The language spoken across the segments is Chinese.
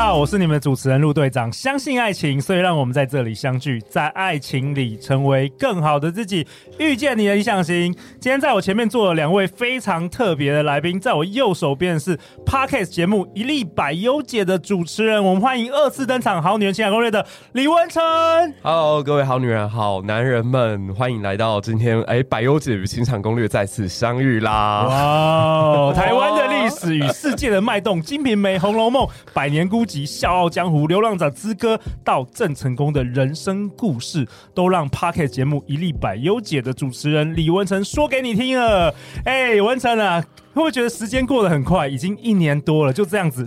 好，我是你们的主持人陆队长。相信爱情，所以让我们在这里相聚，在爱情里成为更好的自己，遇见你的理想型。今天在我前面坐了两位非常特别的来宾，在我右手边是 Podcast 节目《一粒百优姐》的主持人，我们欢迎二次登场《好女人情感攻略》的李文成。Hello，各位好女人、好男人们，欢迎来到今天哎，百优姐与情场攻略再次相遇啦！哇、台湾的历史与世界的脉动，《金瓶梅》《红楼梦》百年。孤及、笑傲江湖、流浪者之歌到郑成功的人生故事，都让 Pocket 节目一粒百优解的主持人李文成说给你听了。哎、欸，文成啊！会不会觉得时间过得很快？已经一年多了，就这样子。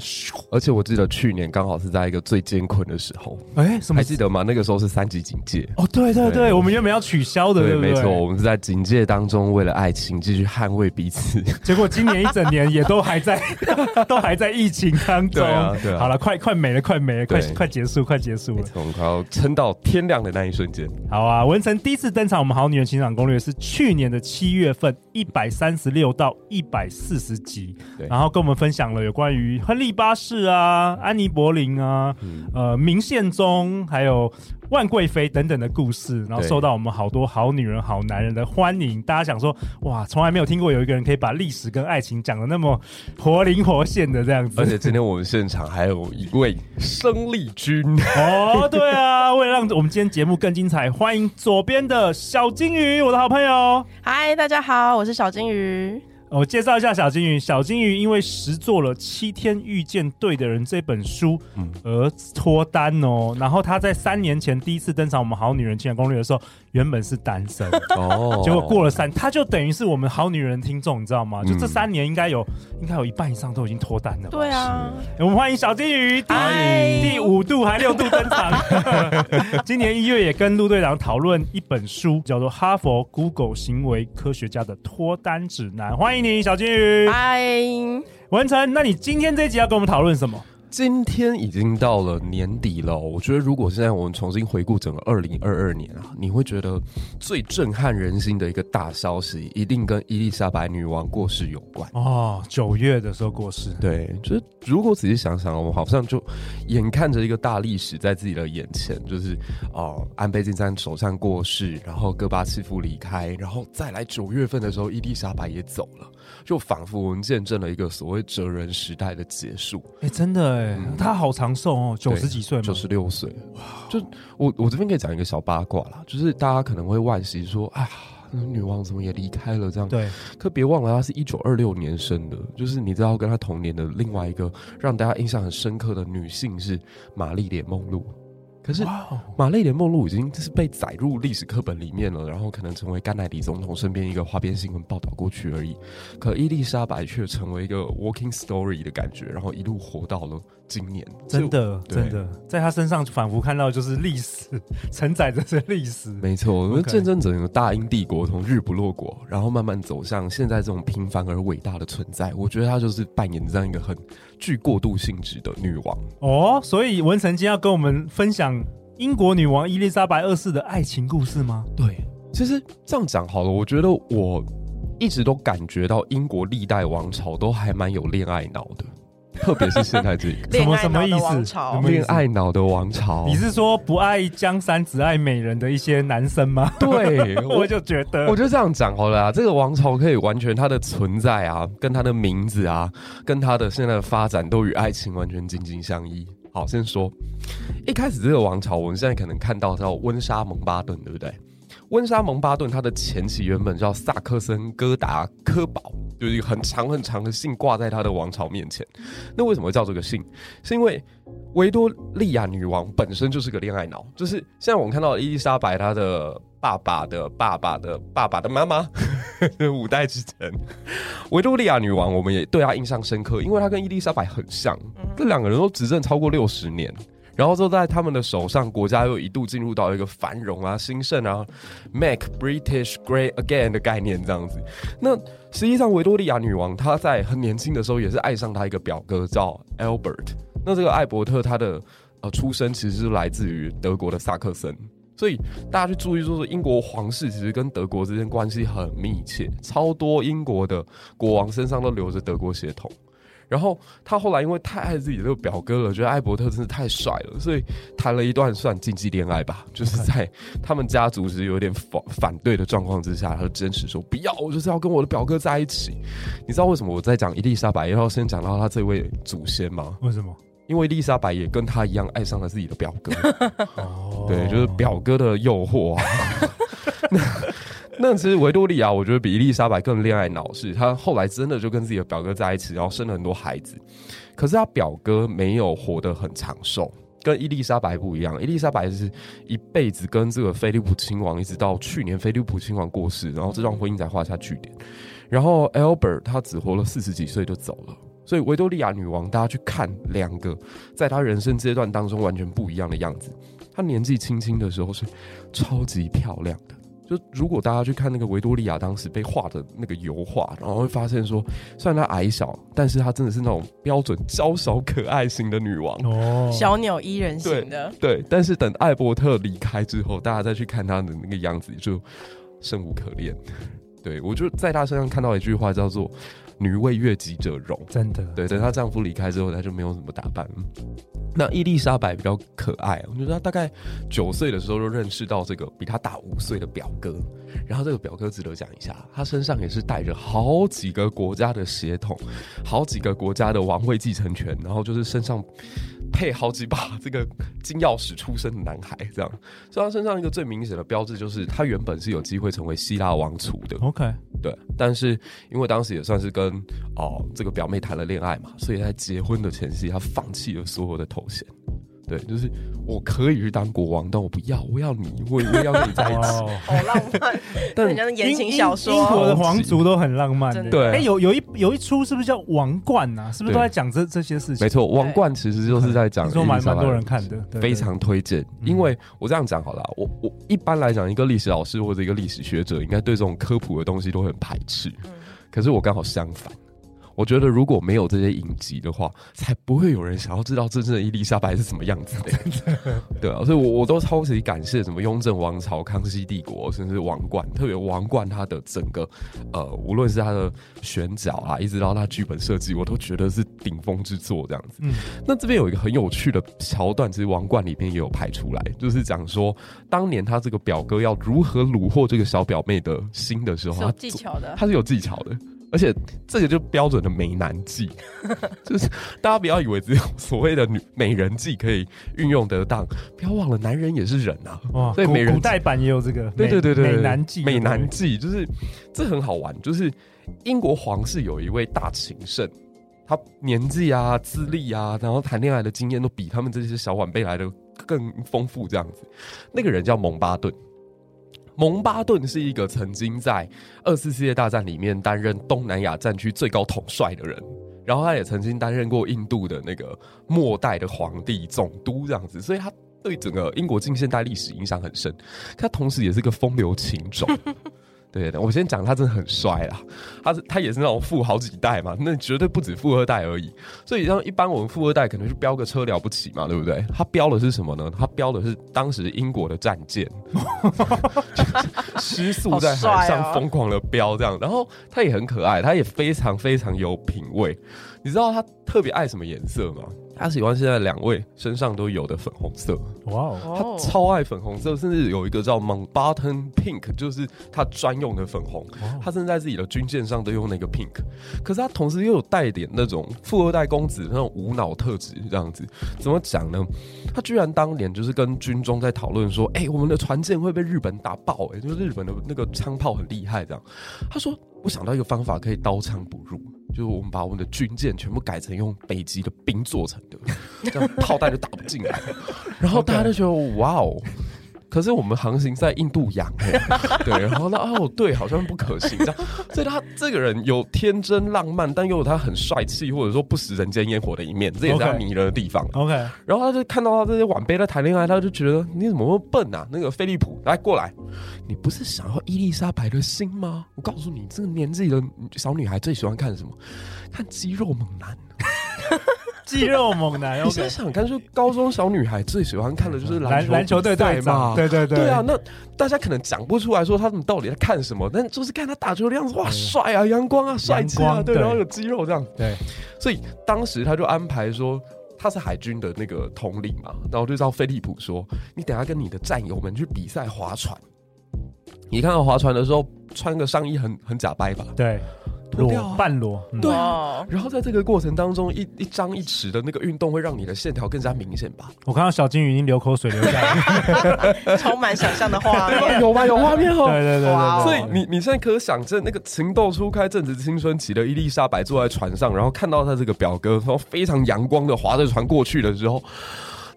而且我记得去年刚好是在一个最艰困的时候。哎，什么？还记得吗？那个时候是三级警戒。哦，对对对，对我们原本要取消的，对，对，对没错，我们是在警戒当中，为了爱情继续捍卫彼此。结果今年一整年也都还在，都还在疫情当中。对啊，对啊。好了，快快没了，快没了，快快结束，快结束了。我们快要撑到天亮的那一瞬间。好啊，文成第一次登场，我们好女人情场攻略是去年的七月份，一百三十六到一百四十集。然后跟我们分享了有关于亨利八世啊、安妮柏林啊、嗯、呃明宪宗，还有万贵妃等等的故事，然后受到我们好多好女人、好男人的欢迎。大家想说，哇，从来没有听过有一个人可以把历史跟爱情讲的那么活灵活现的这样子。而且今天我们现场还有一位生力军哦，对啊，为了让我们今天节目更精彩，欢迎左边的小金鱼，我的好朋友。嗨，大家好，我是小金鱼。我介绍一下小金鱼。小金鱼因为实做了《七天遇见对的人》这本书而脱单哦。然后他在三年前第一次登场我们《好女人情感攻略》的时候，原本是单身哦。结果过了三，他就等于是我们好女人听众，你知道吗？就这三年应该有，应该有一半以上都已经脱单了。对啊，我们欢迎小金鱼，第第五度还六度登场。今年一月也跟陆队长讨论一本书，叫做《哈佛 Google 行为科学家的脱单指南》。欢迎。你小金鱼，嗨，文成，那你今天这一集要跟我们讨论什么？今天已经到了年底了，我觉得如果现在我们重新回顾整个二零二二年啊，你会觉得最震撼人心的一个大消息，一定跟伊丽莎白女王过世有关哦。九月的时候过世，对，就是如果仔细想想，我们好像就眼看着一个大历史在自己的眼前，就是哦、呃，安倍晋三首相过世，然后戈巴契夫离开，然后再来九月份的时候，伊丽莎白也走了，就仿佛我们见证了一个所谓哲人时代的结束。哎，真的。嗯、他好长寿哦，九十几岁，九十六岁。哇！就我我这边可以讲一个小八卦啦，就是大家可能会惋惜说，啊，女王怎么也离开了这样？对。可别忘了，她是一九二六年生的，就是你知道跟她同年的另外一个让大家印象很深刻的女性是玛丽莲梦露。可是，玛丽莲梦露已经是被载入历史课本里面了，然后可能成为甘乃迪总统身边一个花边新闻报道过去而已。可伊丽莎白却成为一个 walking story 的感觉，然后一路活到了。今年真的真的，在他身上仿佛看到就是历史 承载着这历史。没错，我们见证整个大英帝国从日不落国，然后慢慢走向现在这种平凡而伟大的存在。我觉得他就是扮演这样一个很具过渡性质的女王哦。所以文成今天要跟我们分享英国女王伊丽莎白二世的爱情故事吗？对，其实这样讲好了。我觉得我一直都感觉到英国历代王朝都还蛮有恋爱脑的。特别是现在这个 什么什么意思？恋爱脑的王朝？你是说不爱江山只爱美人的一些男生吗？对，我就觉得，我就这样讲好了啊。这个王朝可以完全它的存在啊，跟它的名字啊，跟它的现在的发展都与爱情完全紧紧相依。好，先说一开始这个王朝，我们现在可能看到叫温莎蒙巴顿，对不对？温莎蒙巴顿，他的前妻原本叫萨克森哥达科堡，就是一个很长很长的姓挂在他的王朝面前。那为什么会叫这个姓？是因为维多利亚女王本身就是个恋爱脑，就是现在我们看到伊丽莎白她的爸爸的爸爸的爸爸的妈妈，五代之前。维多利亚女王，我们也对她印象深刻，因为她跟伊丽莎白很像，这两个人都执政超过六十年。然后就在他们的手上，国家又一度进入到一个繁荣啊、兴盛啊，Make British Great Again 的概念这样子。那实际上，维多利亚女王她在很年轻的时候也是爱上她一个表哥叫 Albert。那这个艾伯特他的呃出生其实是来自于德国的萨克森，所以大家去注意，就是英国皇室其实跟德国之间关系很密切，超多英国的国王身上都流着德国血统。然后他后来因为太爱自己的这个表哥了，觉得艾伯特真是太帅了，所以谈了一段算禁忌恋爱吧，就是在他们家族是有点反反对的状况之下，他就坚持说不要，我就是要跟我的表哥在一起。你知道为什么我在讲伊丽莎白要先讲到他这位祖先吗？为什么？因为伊丽莎白也跟他一样爱上了自己的表哥。哦，对，就是表哥的诱惑啊。那那其实维多利亚，我觉得比伊丽莎白更恋爱脑，是她后来真的就跟自己的表哥在一起，然后生了很多孩子。可是她表哥没有活得很长寿，跟伊丽莎白不一样。伊丽莎白是一辈子跟这个菲利普亲王，一直到去年菲利普亲王过世，然后这段婚姻才画下句点。然后 Albert 他只活了四十几岁就走了。所以维多利亚女王，大家去看两个在她人生阶段当中完全不一样的样子。她年纪轻轻的时候是超级漂亮的。就如果大家去看那个维多利亚当时被画的那个油画，然后会发现说，虽然她矮小，但是她真的是那种标准娇小可爱型的女王哦，小鸟依人型的。对，对，但是等艾伯特离开之后，大家再去看她的那个样子，就生无可恋。对，我就在她身上看到一句话，叫做“女为悦己者容”。真的，对，等她丈夫离开之后，她就没有什么打扮。那伊丽莎白比较可爱，我觉得她大概九岁的时候就认识到这个比她大五岁的表哥，然后这个表哥值得讲一下，他身上也是带着好几个国家的血统，好几个国家的王位继承权，然后就是身上配好几把这个金钥匙出生的男孩，这样，所以他身上一个最明显的标志就是他原本是有机会成为希腊王储的。OK，对，但是因为当时也算是跟哦这个表妹谈了恋爱嘛，所以在结婚的前夕，他放弃了所有的头。对，就是我可以去当国王，但我不要，我要你，我我要跟你在一起，好浪漫。但人家的言情小说，英国的皇族都很浪漫。对，哎，有有一有一出是不是叫《王冠》啊？是不是都在讲这这些事情？没错，《王冠》其实就是在讲，说蛮蛮多人看的，非常推荐。因为我这样讲好了，我我一般来讲，一个历史老师或者一个历史学者，应该对这种科普的东西都很排斥。可是我刚好相反。我觉得如果没有这些影集的话，才不会有人想要知道真正的伊丽莎白是什么样子的。对啊，所以我我都超级感谢什么雍正王朝、康熙帝国，甚至王冠，特别王冠它的整个呃，无论是它的选角啊，一直到它剧本设计，我都觉得是顶峰之作这样子。嗯，那这边有一个很有趣的桥段，其实王冠里面也有拍出来，就是讲说当年他这个表哥要如何虏获这个小表妹的心的时候，有技巧的，他是有技巧的。而且这个就标准的美男计，就是大家不要以为只有所谓的女美人计可以运用得当，不要忘了男人也是人啊。哇，所以美人古代版也有这个，对对对对，美男计，美男计就是这很好玩。就是英国皇室有一位大情圣，他年纪啊、资历啊，然后谈恋爱的经验都比他们这些小晚辈来的更丰富。这样子，那个人叫蒙巴顿。蒙巴顿是一个曾经在二次世界大战里面担任东南亚战区最高统帅的人，然后他也曾经担任过印度的那个末代的皇帝总督这样子，所以他对整个英国近现代历史影响很深。他同时也是个风流情种。对的，我先讲他真的很帅啦，他是他也是那种富好几代嘛，那绝对不止富二代而已。所以像一般我们富二代可能是飙个车了不起嘛，对不对？他飙的是什么呢？他飙的是当时英国的战舰，失速在海上疯狂的飙这样。然后他也很可爱，他也非常非常有品味。你知道他特别爱什么颜色吗？他喜欢现在两位身上都有的粉红色，哇哦，他超爱粉红色，甚至有一个叫 Mountbatten Pink，就是他专用的粉红。他甚至在自己的军舰上都用那个 pink。可是他同时又有带点那种富二代公子那种无脑特质，这样子怎么讲呢？他居然当年就是跟军中在讨论说：“哎、欸，我们的船舰会被日本打爆、欸，哎，就是日本的那个枪炮很厉害。”这样，他说：“我想到一个方法，可以刀枪不入。”就是我们把我们的军舰全部改成用北极的冰做成的，这样炮弹就打不进来。然后大家都觉得哇哦，可是我们航行在印度洋，对，然后呢，哦，对，好像不可行，这样，所以他这个人有天真浪漫，但又有他很帅气或者说不食人间烟火的一面，这也是他迷人的地方。OK，然后他就看到他这些晚辈在谈恋爱，他就觉得你怎么那么笨啊？那个菲利普，来过来，你不是想要伊丽莎白的心吗？我告诉你，这个年纪的小女孩最喜欢看什么？看肌肉猛男。肌肉猛男，你现在想看，就高中小女孩最喜欢看的就是篮篮球队队嘛，对对对，对啊。那大家可能讲不出来说他们到底在看什么，但就是看他打球的样子，哇，帅啊，阳光啊，帅气啊，对，然后有肌肉这样，对。所以当时他就安排说他是海军的那个统领嘛，然后就叫菲利普说，你等下跟你的战友们去比赛划船，你看到划船的时候穿个上衣很很假掰吧？对。裸半裸，对啊。然后在这个过程当中，一一张一弛的那个运动会让你的线条更加明显吧？我看到小金鱼已经流口水流下来，充满想象的画面，有吗？有画面哦。对对对，所以你你现在可想着那个情窦初开、正值青春期的伊丽莎白坐在船上，然后看到他这个表哥，然后非常阳光的划着船过去的时候，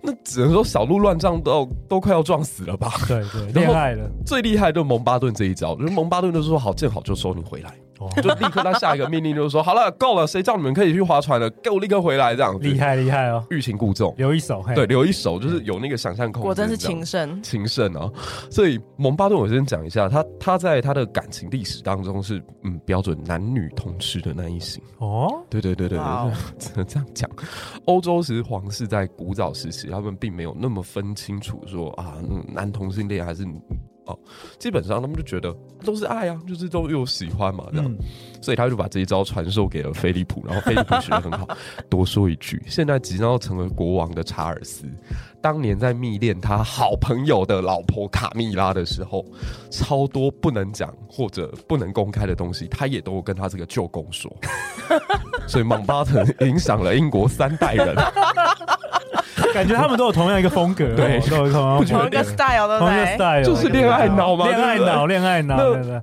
那只能说小鹿乱撞都都快要撞死了吧？对对，厉害了。最厉害的就是蒙巴顿这一招，就是蒙巴顿就说好，见好就收，你回来。就立刻他下一个命令就是说，好了，够了，谁叫你们可以去划船了？给我立刻回来，这样厉害厉害哦，欲擒故纵，留一手，对，留一手就是有那个想象空间，果真是情圣，情圣啊！所以蒙巴顿，我先讲一下，他他在他的感情历史当中是嗯标准男女通吃的那一型哦，对对对对对，只能 这样讲。欧洲其实皇室在古早时期，他们并没有那么分清楚说啊，男同性恋还是。哦，基本上他们就觉得都是爱啊，就是都有喜欢嘛，这样，嗯、所以他就把这一招传授给了菲利普，然后菲利普学得很好。多说一句，现在即将要成为国王的查尔斯，当年在密恋他好朋友的老婆卡蜜拉的时候，超多不能讲或者不能公开的东西，他也都跟他这个舅公说。所以蒙巴特影响了英国三代人。感觉他们都有同样一个风格，对，都有同样 同一个 style，对不对？同一个 style 就是恋爱脑嘛，恋爱脑，恋爱脑。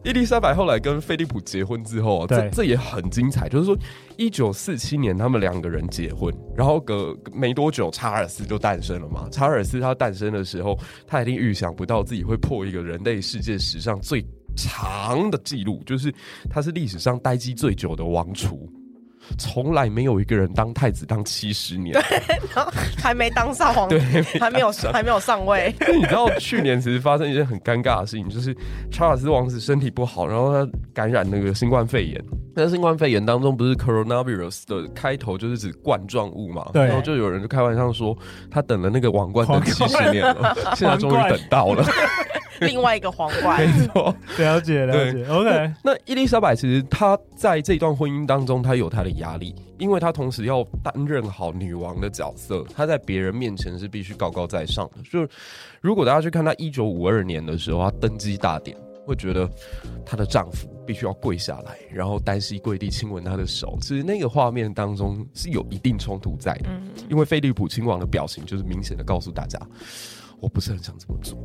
伊丽莎白后来跟菲利普结婚之后，这这也很精彩。就是说，一九四七年他们两个人结婚，然后隔没多久，查尔斯就诞生了嘛。查尔斯他诞生的时候，他一定预想不到自己会破一个人类世界史上最长的记录，就是他是历史上待机最久的王储。从来没有一个人当太子当七十年，对，然后还没当上皇，对，还没有还没有上位。你知道去年其实发生一件很尴尬的事情，就是查尔斯王子身体不好，然后他感染那个新冠肺炎。那新冠肺炎当中，不是 coronavirus 的开头就是指冠状物嘛？对。然后就有人就开玩笑说，他等了那个王冠等七十年了，现在终于等到了。另外一个皇冠，没错，了解了解。OK，那伊丽莎白其实她在这段婚姻当中，她有她的压力，因为她同时要担任好女王的角色，她在别人面前是必须高高在上的。就如果大家去看她一九五二年的时候，她登基大典，会觉得她的丈夫必须要跪下来，然后单膝跪地亲吻她的手。其实那个画面当中是有一定冲突在的，因为菲利普亲王的表情就是明显的告诉大家，我不是很想这么做。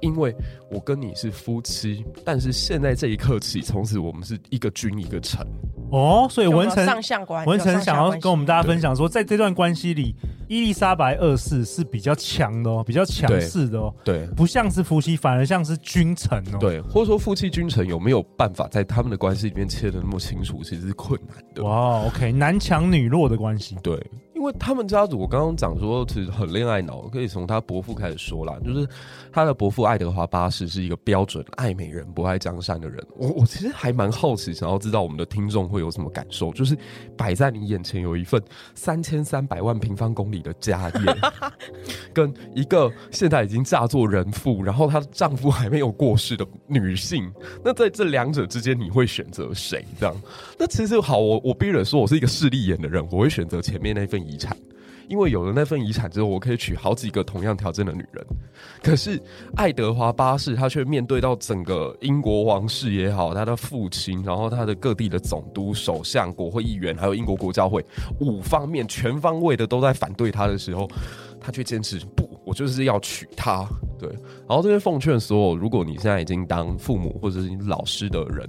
因为我跟你是夫妻，但是现在这一刻起，从此我们是一个君一个臣。哦，所以文成上相关，文成想要跟我们大家分享说，在这段关系里，伊丽莎白二世是比较强的哦，比较强势的哦，对，不像是夫妻，反而像是君臣哦，对，或者说夫妻君臣有没有办法在他们的关系里面切的那么清楚，其实是困难的。哇，OK，男强女弱的关系，对。因为他们家族，我刚刚讲说其实很恋爱脑，可以从他伯父开始说啦。就是他的伯父爱德华八世是一个标准爱美人不爱江山的人。我我其实还蛮好奇，想要知道我们的听众会有什么感受。就是摆在你眼前有一份三千三百万平方公里的家业，跟一个现在已经嫁作人妇，然后她的丈夫还没有过世的女性。那在这两者之间，你会选择谁？这样？那其实好，我我必须说，我是一个势利眼的人，我会选择前面那份。遗产，因为有了那份遗产之后，我可以娶好几个同样条件的女人。可是爱德华八世他却面对到整个英国王室也好，他的父亲，然后他的各地的总督、首相、国会议员，还有英国国教会五方面全方位的都在反对他的时候，他却坚持不，我就是要娶她。对，然后这边奉劝所有，如果你现在已经当父母或者是你老师的人，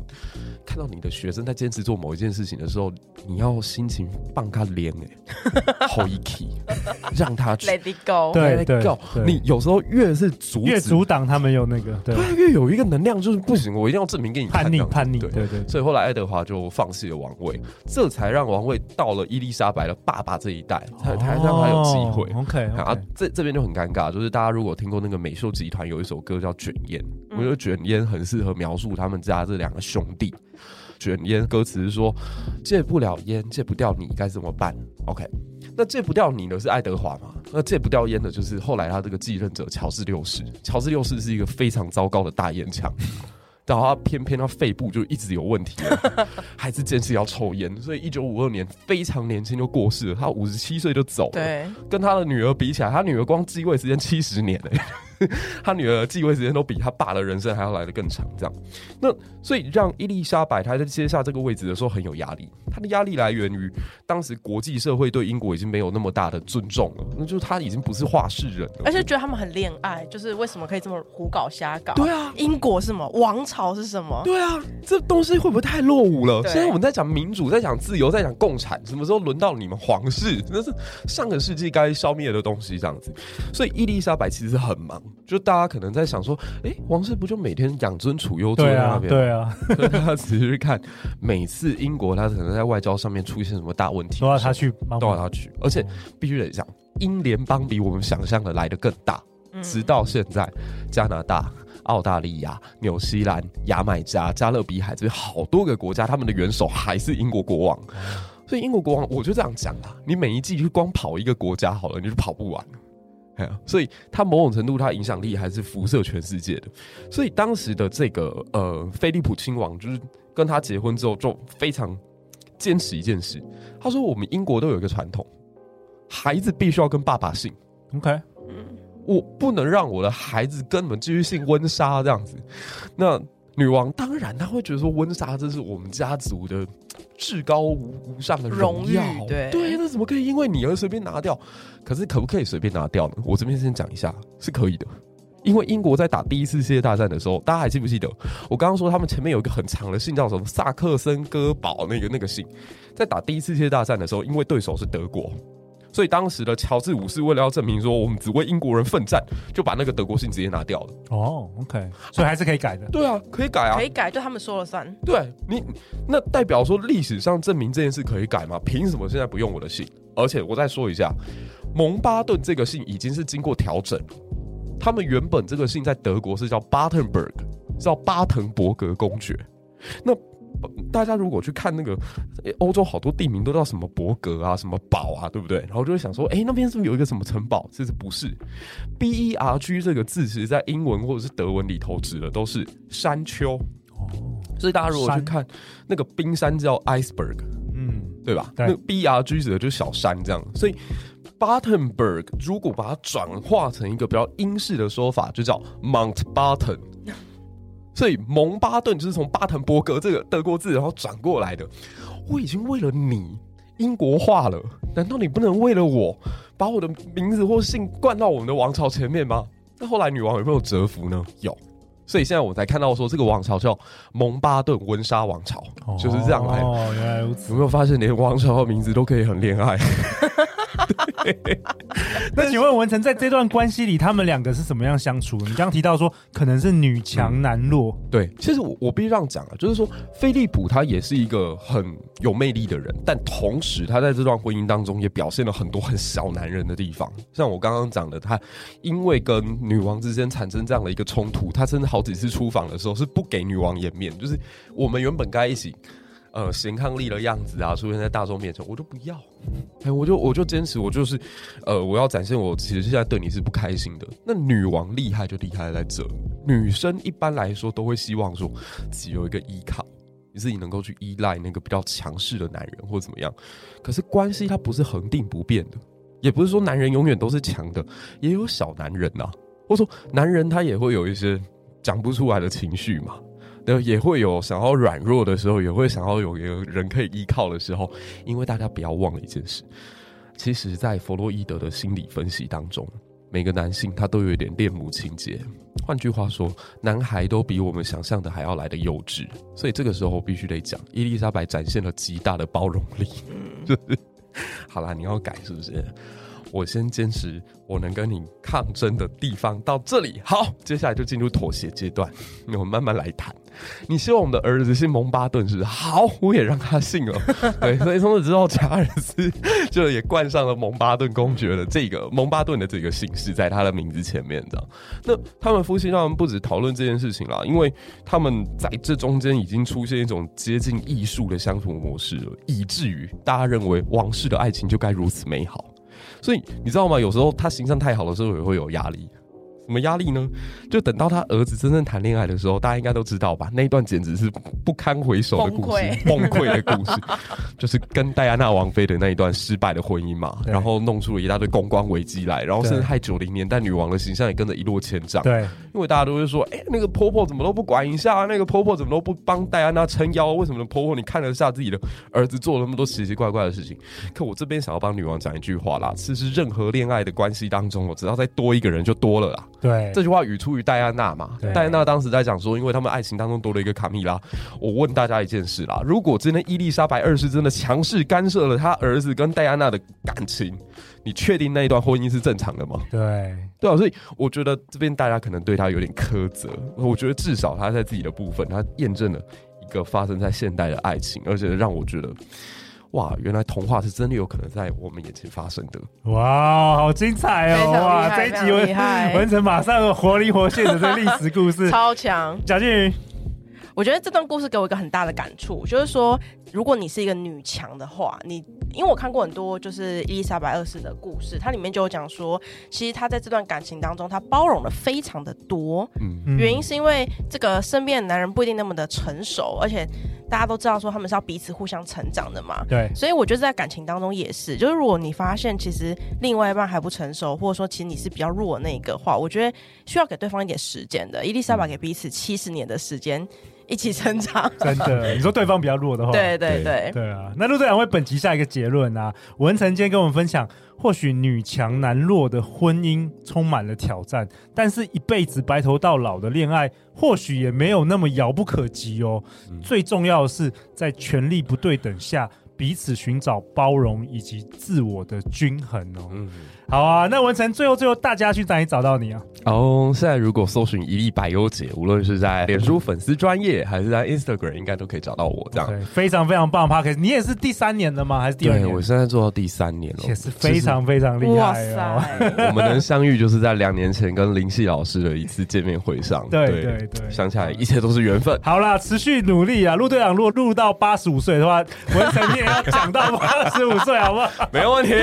看到你的学生在坚持做某一件事情的时候，你要心情放他脸哎，好一气，让他去 Let it go，对对，你有时候越是阻越阻挡他们有那个，对，他越有一个能量，就是不行，我一定要证明给你，叛逆叛逆，对对，对。所以后来爱德华就放弃了王位，这才让王位到了伊丽莎白的爸爸这一代，才才让他有机会。OK，然后这这边就很尴尬，就是大家如果听过那个美秀集团有一首歌叫《卷烟》，我觉得《卷烟》很适合描述他们家这两个兄弟。卷烟歌词是说：戒不了烟，戒不掉你该怎么办？OK，那戒不掉你的是爱德华嘛？那戒不掉烟的就是后来他这个继任者乔治六世。乔治六世是一个非常糟糕的大烟枪，然后他偏偏他肺部就一直有问题，还是坚持要抽烟，所以一九五二年非常年轻就过世了，他五十七岁就走了。对，跟他的女儿比起来，他女儿光继位时间七十年嘞。他女儿继位时间都比他爸的人生还要来得更长，这样，那所以让伊丽莎白她在接下这个位置的时候很有压力。她的压力来源于当时国际社会对英国已经没有那么大的尊重了，那就是他已经不是话事人了，而且觉得他们很恋爱，就是为什么可以这么胡搞瞎搞？对啊，英国是什么？王朝是什么？对啊，这东西会不会太落伍了？现在我们在讲民主，在讲自由，在讲共产，什么时候轮到你们皇室？那是上个世纪该消灭的东西，这样子。所以伊丽莎白其实很忙。就大家可能在想说，哎、欸，王室不就每天养尊处优坐在那边？对啊，对啊。大家仔细去看，每次英国他可能在外交上面出现什么大问题，都要他去帮忙，都要他去。而且必须得讲，英联邦比我们想象的来得更大。直到现在，加拿大、澳大利亚、纽西兰、牙买加、加勒比海这边好多个国家，他们的元首还是英国国王。所以英国国王，我就这样讲啊，你每一季就光跑一个国家好了，你就跑不完。所以他某种程度，他影响力还是辐射全世界的。所以当时的这个呃，菲利普亲王就是跟他结婚之后，就非常坚持一件事。他说：“我们英国都有一个传统，孩子必须要跟爸爸姓。OK，我不能让我的孩子根本继续姓温莎这样子。那女王当然她会觉得说，温莎这是我们家族的。”至高无上的荣耀，对对，那怎么可以因为你而随便拿掉？可是可不可以随便拿掉呢？我这边先讲一下，是可以的。因为英国在打第一次世界大战的时候，大家还记不记得？我刚刚说他们前面有一个很长的信叫什么萨克森哥堡那个那个信，在打第一次世界大战的时候，因为对手是德国。所以当时的乔治五世为了要证明说我们只为英国人奋战，就把那个德国信直接拿掉了。哦，OK，所以还是可以改的。对啊，可以改啊，可以改，就他们说了算。对你，那代表说历史上证明这件事可以改吗？凭什么现在不用我的信？而且我再说一下，蒙巴顿这个信已经是经过调整，他们原本这个信在德国是叫 Battenberg，叫巴滕伯格公爵。那大家如果去看那个欧洲好多地名都叫什么伯格啊，什么堡啊，对不对？然后就会想说，哎、欸，那边是不是有一个什么城堡？其实不是，B E R G 这个字，其实在英文或者是德文里头指的都是山丘。哦，所以大家如果去看那个冰山叫 iceberg，嗯，对吧？对，那 B E R G 指的就是小山这样。所以 Battenberg 如果把它转化成一个比较英式的说法，就叫 Mount Batten。所以蒙巴顿就是从巴滕伯格这个德国字，然后转过来的。我已经为了你英国化了，难道你不能为了我把我的名字或姓冠到我们的王朝前面吗？那后来女王有没有折服呢？有。所以现在我才看到说这个王朝叫蒙巴顿温莎王朝，哦，就是这样来。哦，原来如此。有没有发现连王朝的名字都可以很恋爱？那请问文成，在这段关系里，他们两个是怎么样相处的？你刚刚提到说，可能是女强男弱。对，其实我我必须这样讲啊，就是说，菲利普他也是一个很有魅力的人，但同时他在这段婚姻当中也表现了很多很小男人的地方。像我刚刚讲的，他因为跟女王之间产生这样的一个冲突，他甚至好几次出访的时候是不给女王颜面，就是我们原本该一起。呃，贤伉俪的样子啊，出现在大众面前，我就不要，哎，我就我就坚持，我就是，呃，我要展现我其实现在对你是不开心的。那女王厉害就厉害在这，女生一般来说都会希望说自己有一个依靠，你自己能够去依赖那个比较强势的男人或怎么样。可是关系它不是恒定不变的，也不是说男人永远都是强的，也有小男人呐、啊，或者说男人他也会有一些讲不出来的情绪嘛。也会有想要软弱的时候，也会想要有一个人可以依靠的时候。因为大家不要忘了一件事，其实，在弗洛伊德的心理分析当中，每个男性他都有一点恋母情结。换句话说，男孩都比我们想象的还要来得幼稚。所以这个时候必须得讲，伊丽莎白展现了极大的包容力。就是，好啦，你要改是不是？我先坚持我能跟你抗争的地方到这里。好，接下来就进入妥协阶段，我们慢慢来谈。你希望我们的儿子姓蒙巴顿是不是？好，我也让他姓了。对，所以从此之后，查尔斯就也冠上了蒙巴顿公爵的这个蒙巴顿的这个姓氏，在他的名字前面，这样。那他们夫妻他们不止讨论这件事情啦，因为他们在这中间已经出现一种接近艺术的相处模式了，以至于大家认为王室的爱情就该如此美好。所以你知道吗？有时候他形象太好的时候也会有压力。什么压力呢？就等到他儿子真正谈恋爱的时候，大家应该都知道吧？那一段简直是不堪回首的故事，崩溃，的故事，就是跟戴安娜王妃的那一段失败的婚姻嘛，然后弄出了一大堆公关危机来，然后甚至害九零年代女王的形象也跟着一落千丈。对，因为大家都会说，哎、欸，那个婆婆怎么都不管一下，那个婆婆怎么都不帮戴安娜撑腰？为什么呢？婆婆你看得下自己的儿子做了那么多奇奇怪怪的事情？可我这边想要帮女王讲一句话啦，其实任何恋爱的关系当中，我只要再多一个人就多了啦。对，这句话语出于戴安娜嘛？戴安娜当时在讲说，因为他们爱情当中多了一个卡蜜拉。我问大家一件事啦，如果真的伊丽莎白二世真的强势干涉了他儿子跟戴安娜的感情，你确定那一段婚姻是正常的吗？对，对啊，所以我觉得这边大家可能对他有点苛责。我觉得至少他在自己的部分，他验证了一个发生在现代的爱情，而且让我觉得。哇，原来童话是真的有可能在我们眼前发生的！哇，好精彩哦！哇，这一集文文成马上活灵活现的这历史故事，超强。贾静瑜，我觉得这段故事给我一个很大的感触，就是说，如果你是一个女强的话，你因为我看过很多就是伊丽莎白二世的故事，它里面就有讲说，其实她在这段感情当中，她包容了非常的多。嗯，原因是因为这个身边的男人不一定那么的成熟，而且。大家都知道说他们是要彼此互相成长的嘛，对，所以我觉得在感情当中也是，就是如果你发现其实另外一半还不成熟，或者说其实你是比较弱的那一个话，我觉得需要给对方一点时间的。伊丽莎白给彼此七十年的时间一起成长，真的，你说对方比较弱的话，对对对对啊。那陆队长为本集下一个结论啊，文成今天跟我们分享。或许女强男弱的婚姻充满了挑战，但是一辈子白头到老的恋爱，或许也没有那么遥不可及哦。嗯、最重要的是，在权力不对等下，彼此寻找包容以及自我的均衡哦。嗯好啊，那文成最后最后大家去哪里找到你啊？哦，oh, 现在如果搜寻一粒百优姐，无论是在脸书粉丝专业还是在 Instagram，应该都可以找到我。这样，okay, 非常非常棒 Podcast 你也是第三年的吗？还是第二年？对，我现在做到第三年了，也是非常非常厉害哦。我们能相遇，就是在两年前跟林夕老师的一次见面会上。对对对，想起来一切都是缘分。好啦，持续努力啊！陆队长，如果录到八十五岁的话，文成你也要讲到八十五岁，好不好？没问题，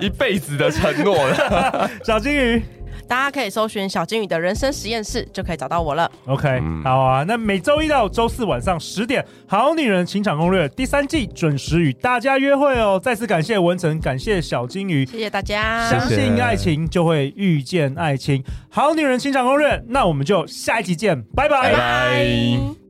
一辈子的承诺了。小金鱼，大家可以搜寻小金鱼的人生实验室，就可以找到我了。OK，、嗯、好啊。那每周一到周四晚上十点，《好女人情场攻略》第三季准时与大家约会哦。再次感谢文成，感谢小金鱼，谢谢大家。相信爱情，就会遇见爱情。好女人情场攻略》，那我们就下一集见，拜拜。拜拜。